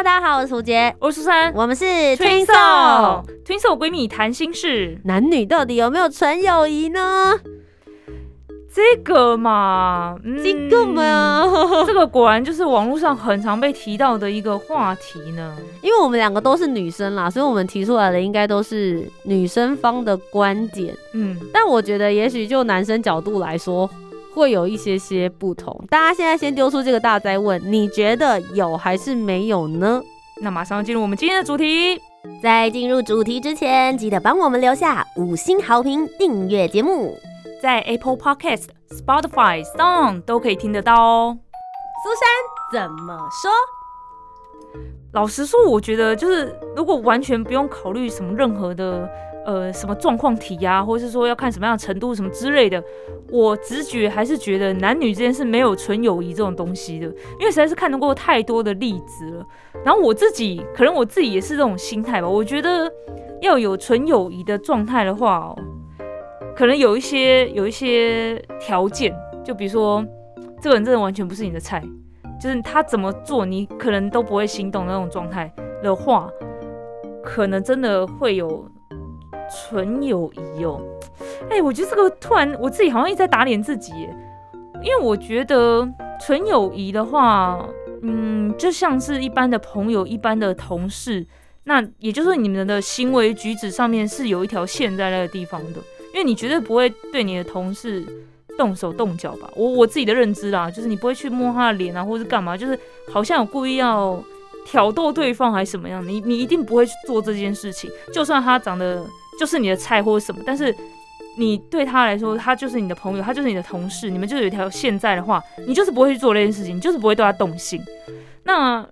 Hello，大家好，我是涂杰，我是苏珊，我们是 Twinkle Twinkle 闺蜜谈心事。男女到底有没有纯友谊呢？这个嘛，这个嘛，这个果然就是网络上很常被提到的一个话题呢。因为我们两个都是女生啦，所以我们提出来的应该都是女生方的观点。嗯，但我觉得也许就男生角度来说。会有一些些不同。大家现在先丢出这个大灾问：你觉得有还是没有呢？那马上进入我们今天的主题。在进入主题之前，记得帮我们留下五星好评，订阅节目，在 Apple Podcast、Spotify、Song 都可以听得到哦。苏珊怎么说？老实说，我觉得就是如果完全不用考虑什么任何的。呃，什么状况题啊，或者是说要看什么样的程度什么之类的，我直觉还是觉得男女之间是没有纯友谊这种东西的，因为实在是看到过太多的例子了。然后我自己，可能我自己也是这种心态吧。我觉得要有纯友谊的状态的话，可能有一些有一些条件，就比如说这个人真的完全不是你的菜，就是他怎么做你可能都不会心动那种状态的话，可能真的会有。纯友谊哦，哎，我觉得这个突然我自己好像一直在打脸自己，因为我觉得纯友谊的话，嗯，就像是一般的朋友、一般的同事，那也就是你们的行为举止上面是有一条线在那个地方的，因为你绝对不会对你的同事动手动脚吧？我我自己的认知啦，就是你不会去摸他的脸啊，或者是干嘛，就是好像有故意要挑逗对方还是什么样，你你一定不会去做这件事情，就算他长得。就是你的菜或者什么，但是你对他来说，他就是你的朋友，他就是你的同事，你们就是有一条线在的话，你就是不会去做那件事情，你就是不会对他动心。那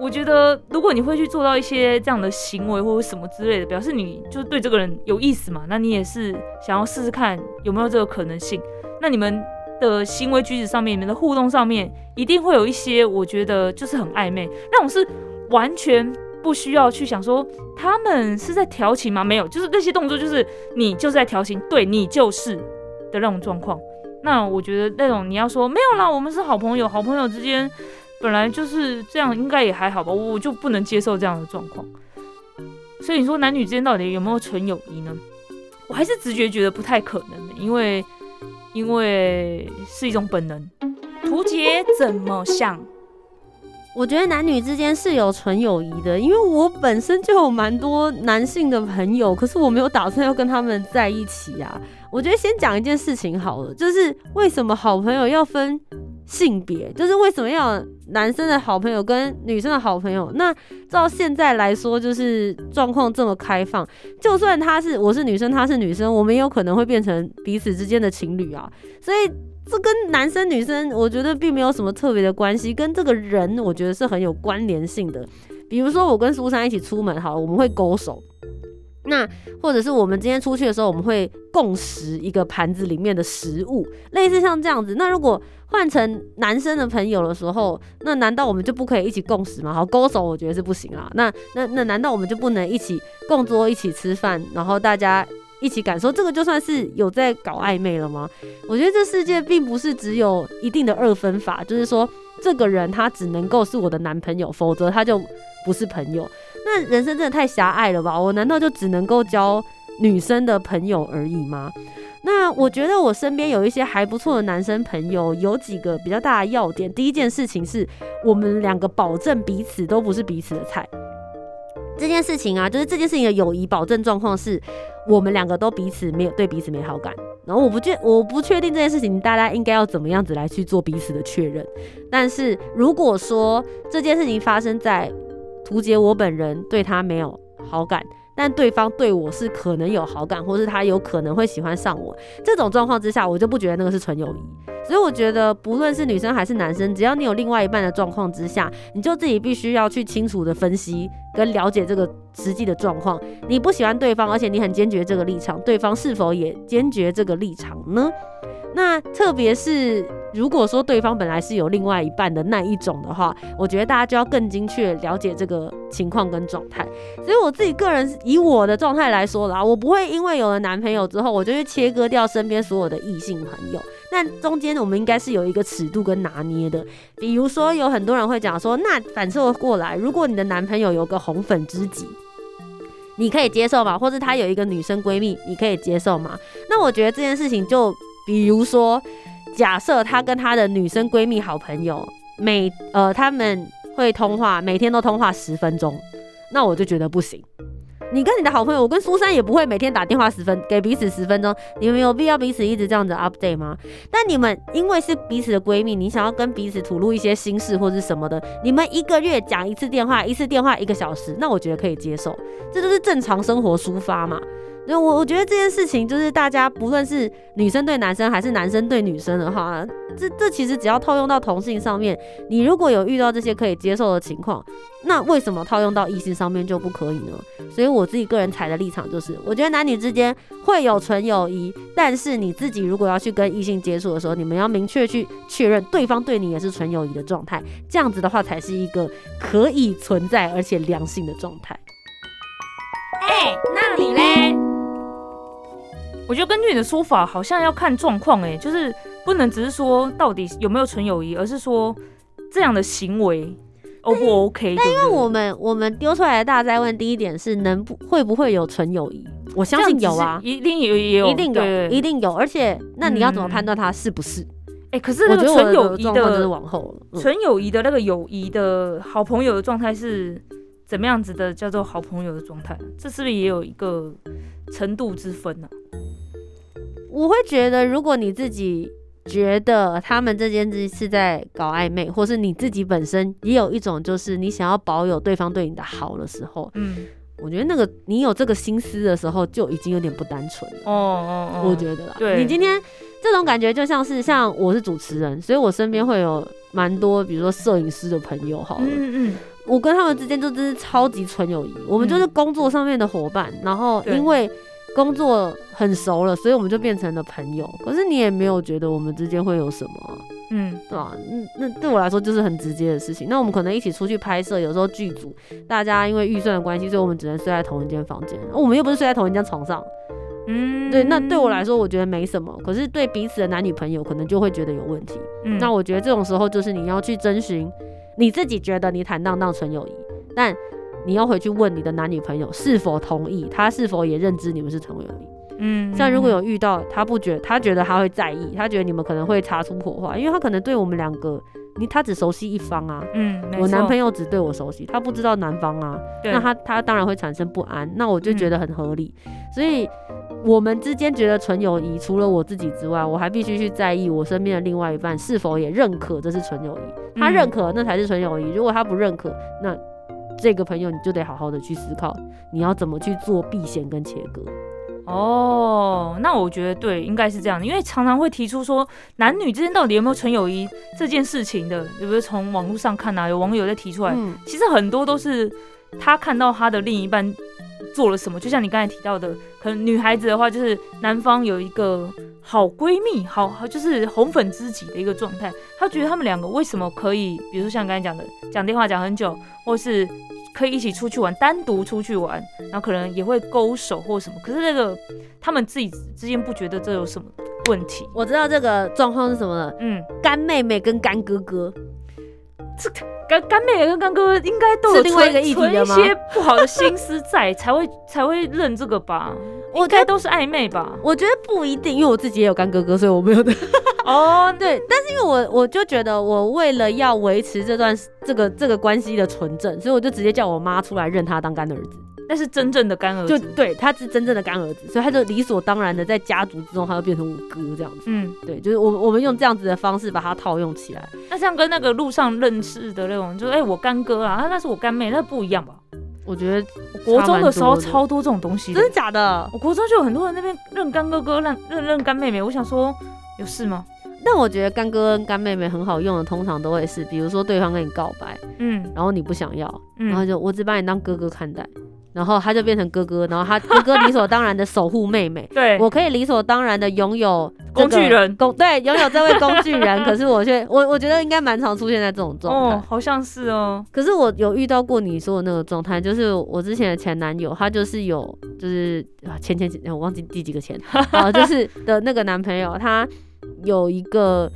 我觉得，如果你会去做到一些这样的行为或者什么之类的，表示你就是对这个人有意思嘛？那你也是想要试试看有没有这个可能性。那你们的行为举止上面，你们的互动上面，一定会有一些，我觉得就是很暧昧，那种是完全。不需要去想说他们是在调情吗？没有，就是那些动作，就是你就是在调情，对你就是的那种状况。那我觉得那种你要说没有啦，我们是好朋友，好朋友之间本来就是这样，应该也还好吧。我就不能接受这样的状况。所以你说男女之间到底有没有纯友谊呢？我还是直觉觉得不太可能的，因为因为是一种本能。图杰怎么想？我觉得男女之间是有纯友谊的，因为我本身就有蛮多男性的朋友，可是我没有打算要跟他们在一起啊。我觉得先讲一件事情好了，就是为什么好朋友要分性别，就是为什么要男生的好朋友跟女生的好朋友？那照现在来说，就是状况这么开放，就算他是我是女生，他是女生，我们有可能会变成彼此之间的情侣啊，所以。这跟男生女生，我觉得并没有什么特别的关系，跟这个人，我觉得是很有关联性的。比如说，我跟苏珊一起出门，好，我们会勾手；那或者是我们今天出去的时候，我们会共食一个盘子里面的食物，类似像这样子。那如果换成男生的朋友的时候，那难道我们就不可以一起共食吗？好，勾手我觉得是不行啊。那那那难道我们就不能一起共桌一起吃饭，然后大家？一起感受这个就算是有在搞暧昧了吗？我觉得这世界并不是只有一定的二分法，就是说这个人他只能够是我的男朋友，否则他就不是朋友。那人生真的太狭隘了吧？我难道就只能够交女生的朋友而已吗？那我觉得我身边有一些还不错的男生朋友，有几个比较大的要点。第一件事情是我们两个保证彼此都不是彼此的菜。这件事情啊，就是这件事情的友谊保证状况是，我们两个都彼此没有对彼此没好感。然后我不确我不确定这件事情，大家应该要怎么样子来去做彼此的确认。但是如果说这件事情发生在图杰我本人对他没有好感，但对方对我是可能有好感，或是他有可能会喜欢上我，这种状况之下，我就不觉得那个是纯友谊。所以我觉得，不论是女生还是男生，只要你有另外一半的状况之下，你就自己必须要去清楚的分析跟了解这个实际的状况。你不喜欢对方，而且你很坚决这个立场，对方是否也坚决这个立场呢？那特别是如果说对方本来是有另外一半的那一种的话，我觉得大家就要更精确了解这个情况跟状态。所以我自己个人以我的状态来说啦，我不会因为有了男朋友之后，我就去切割掉身边所有的异性朋友。那中间我们应该是有一个尺度跟拿捏的。比如说有很多人会讲说，那反射过来，如果你的男朋友有个红粉知己，你可以接受吗？或者他有一个女生闺蜜，你可以接受吗？那我觉得这件事情就。比如说，假设他跟他的女生闺蜜好朋友，每呃他们会通话，每天都通话十分钟，那我就觉得不行。你跟你的好朋友，我跟苏珊也不会每天打电话十分给彼此十分钟，你们有必要彼此一直这样子 update 吗？但你们因为是彼此的闺蜜，你想要跟彼此吐露一些心事或者什么的，你们一个月讲一次电话，一次电话一个小时，那我觉得可以接受，这就是正常生活抒发嘛。那我我觉得这件事情就是大家不论是女生对男生还是男生对女生的话，这这其实只要套用到同性上面，你如果有遇到这些可以接受的情况，那为什么套用到异性上面就不可以呢？所以我自己个人采的立场就是，我觉得男女之间会有纯友谊，但是你自己如果要去跟异性接触的时候，你们要明确去确认对方对你也是纯友谊的状态，这样子的话才是一个可以存在而且良性的状态。我觉得根据你的说法，好像要看状况，哎，就是不能只是说到底有没有纯友谊，而是说这样的行为 O 不 OK？但因为我们我们丢出来的大灾问，第一点是能不会不会有纯友谊？我相信有啊，一定有也有，一定有，一定有。而且那你要怎么判断他是不是？哎，可是那个纯友谊的往后纯友谊的那个友谊的好朋友的状态是怎么样子的？叫做好朋友的状态，这是不是也有一个程度之分呢？我会觉得，如果你自己觉得他们这件事是在搞暧昧，或是你自己本身也有一种就是你想要保有对方对你的好的时候，嗯，我觉得那个你有这个心思的时候，就已经有点不单纯了。哦哦哦，我觉得啦，对你今天这种感觉就像是像我是主持人，所以我身边会有蛮多，比如说摄影师的朋友，好了，嗯嗯，我跟他们之间就真是超级纯友谊，我们就是工作上面的伙伴，然后因为。工作很熟了，所以我们就变成了朋友。可是你也没有觉得我们之间会有什么，嗯，对吧？嗯，那对我来说就是很直接的事情。那我们可能一起出去拍摄，有时候剧组大家因为预算的关系，所以我们只能睡在同一间房间。我们又不是睡在同一张床上，嗯，对。那对我来说，我觉得没什么。可是对彼此的男女朋友，可能就会觉得有问题。那我觉得这种时候，就是你要去征询你自己觉得你坦荡荡纯友谊，但。你要回去问你的男女朋友是否同意，他是否也认知你们是纯友谊。嗯，像如果有遇到他不觉，他觉得他会在意，他觉得你们可能会擦出火花，因为他可能对我们两个，你他只熟悉一方啊。嗯，我男朋友只对我熟悉，他不知道男方啊。那他他当然会产生不安，那我就觉得很合理。所以我们之间觉得纯友谊，除了我自己之外，我还必须去在意我身边的另外一半是否也认可这是纯友谊。他认可，那才是纯友谊。如果他不认可，那。这个朋友你就得好好的去思考，你要怎么去做避嫌跟切割。哦，那我觉得对，应该是这样的，因为常常会提出说男女之间到底有没有纯友谊这件事情的，有没有从网络上看啊？有网友在提出来，其实很多都是他看到他的另一半。做了什么？就像你刚才提到的，可能女孩子的话，就是男方有一个好闺蜜，好好就是红粉知己的一个状态。她觉得他们两个为什么可以，比如说像刚才讲的，讲电话讲很久，或是可以一起出去玩，单独出去玩，然后可能也会勾手或什么。可是那个他们自己之间不觉得这有什么问题。我知道这个状况是什么了，嗯，干妹妹跟干哥哥，这。干干妹跟干哥应该都有存存一些不好的心思在，才会才会认这个吧？应该都是暧昧吧？我觉得不一定，因为我自己也有干哥哥，所以我没有的。哦，对，但是因为我我就觉得，我为了要维持这段这个这个关系的纯正，所以我就直接叫我妈出来认他当干儿子。那是真正的干儿子，就对，他是真正的干儿子，所以他就理所当然的在家族之中，他就变成我哥这样子。嗯，对，就是我我们用这样子的方式把它套用起来。那像跟那个路上认识的那种，就哎我干哥啊，那是我干妹，那不一样吧？我觉得国中的时候超多这种东西真的假的？我国中就有很多人那边认干哥哥、认认认干妹妹，我想说有事吗？但我觉得干哥跟干妹妹很好用的，通常都会是，比如说对方跟你告白，嗯然后你不想要，然后嗯，就我只把你当哥哥看待，然后他就变成哥哥，然后他哥哥理所当然的守护妹妹，对，我可以理所当然的拥有这个工具人。工对拥有这位工具人，可是我却我我觉得应该蛮常出现在这种状态。哦，好像是哦，可是我有遇到过你说的那个状态，就是我之前的前男友，他就是有就是啊前前前我忘记第几个前啊，就是的那个男朋友，他有一个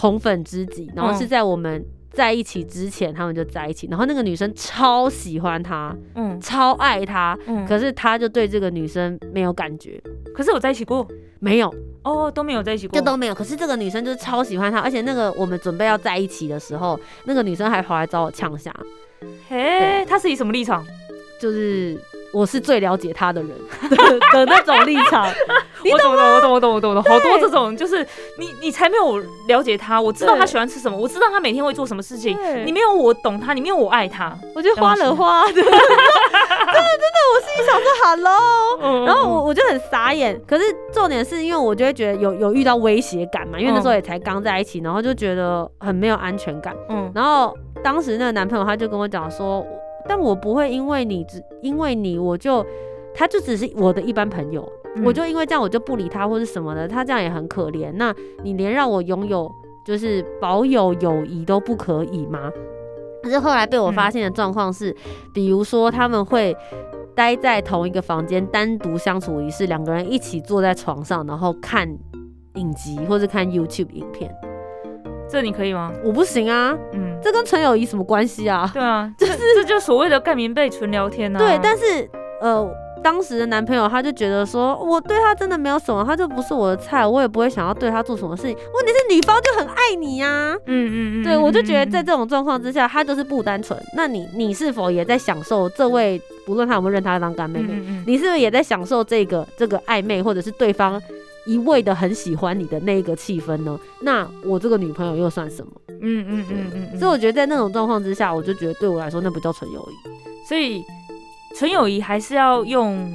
红粉知己，然后是嗯在我们在一起之前，他们就在一起，然后那个女生超喜欢他，嗯。超爱他，嗯，可是他就对这个女生没有感觉，可是我在一起过？没有，哦，都没有在一起过，就都没有。可是这个女生就是超喜欢他，而且那个我们准备要在一起的时候，那个女生还跑来找我呛下，嘿，他是以什么立场？就是我是最了解她的人的的那种立场。你我懂了，我懂，我懂，我懂了。好多这种，就是你，你才没有了解他。我知道他喜欢吃什么，我知道他每天会做什么事情。你没有我懂他，你没有我爱他。我就花了花 的，真的真的，我心里想说 hello，嗯然后我我就很傻眼。可是重点是因为我就会觉得有有遇到威胁感嘛，因为那时候也才刚在一起，然后就觉得很没有安全感。嗯然后当时那个男朋友他就跟我讲说，但我不会因为你只因为你我就。他就只是我的一般朋友，嗯我就因为这样我就不理他或者什么的，他这样也很可怜。那你连让我拥有就是保有友谊都不可以吗？可是后来被我发现的状况是，比如说他们会待在同一个房间单独相处一室，两个人一起坐在床上，然后看影集或者看 YouTube 影片。这你可以吗？我不行啊，嗯，这跟纯友谊什么关系啊？对啊，就是这就所谓的盖棉被纯聊天啊。对，但是呃。当时的男朋友他就觉得说，我对他真的没有什么，他就不是我的菜，我也不会想要对他做什么事情。问题是女方就很爱你呀、嗯嗯嗯，对，我就觉得在嗯这种状况之下，他就是不单纯。那你你是否也在享受这位，不论他有没有认他当干妹妹，嗯嗯你是不是也在享受这个这个暧昧，或者是对方一味的很喜欢你的那一个气氛呢？那我这个女朋友又算什么？嗯嗯嗯嗯嗯，所以我觉得在那种状况之下，我就觉得对我来说那不叫纯友谊。所以纯友谊还是要用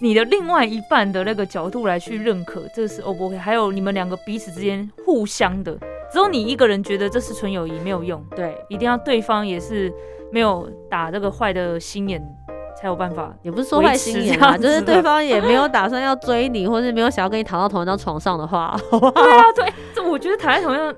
你的另外一半的那个角度来去认可，这是 O 不 OK？还有你们两个彼此之间互相的，只有你一个人觉得这是纯友谊没有用，对，一定要对方也是没有打这个坏的心眼，才有办法。也不是说坏心眼啊，就是对方也没有打算要追你，或是没有想要跟你躺到同一张床上的话，好不好？对啊，对，这我觉得躺在同样，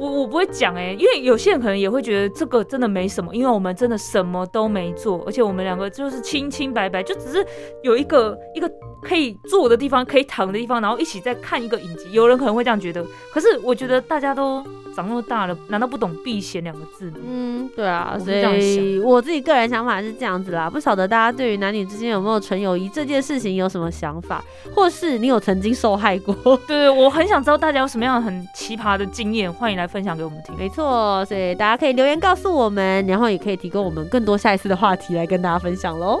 我我不会讲哎、因为有些人可能也会觉得这个真的没什么，因为我们真的什么都没做，而且我们两个就是清清白白，就只是有一个一个可以坐的地方，可以躺的地方，然后一起再看一个影集。有人可能会这样觉得，可是我觉得大家都长那么大了，难道不懂避嫌两个字吗？嗯，对啊，所以我自己个人想法是这样子啦，不晓得大家对于男女之间有没有纯友谊这件事情有什么想法，或是你有曾经受害过？对对，我很想知道大家有什么样很奇葩的经验，欢迎来分享给我们听。没错，所以大家可以留言告诉我们，然后也可以提供我们更多下一次的话题来跟大家分享喽。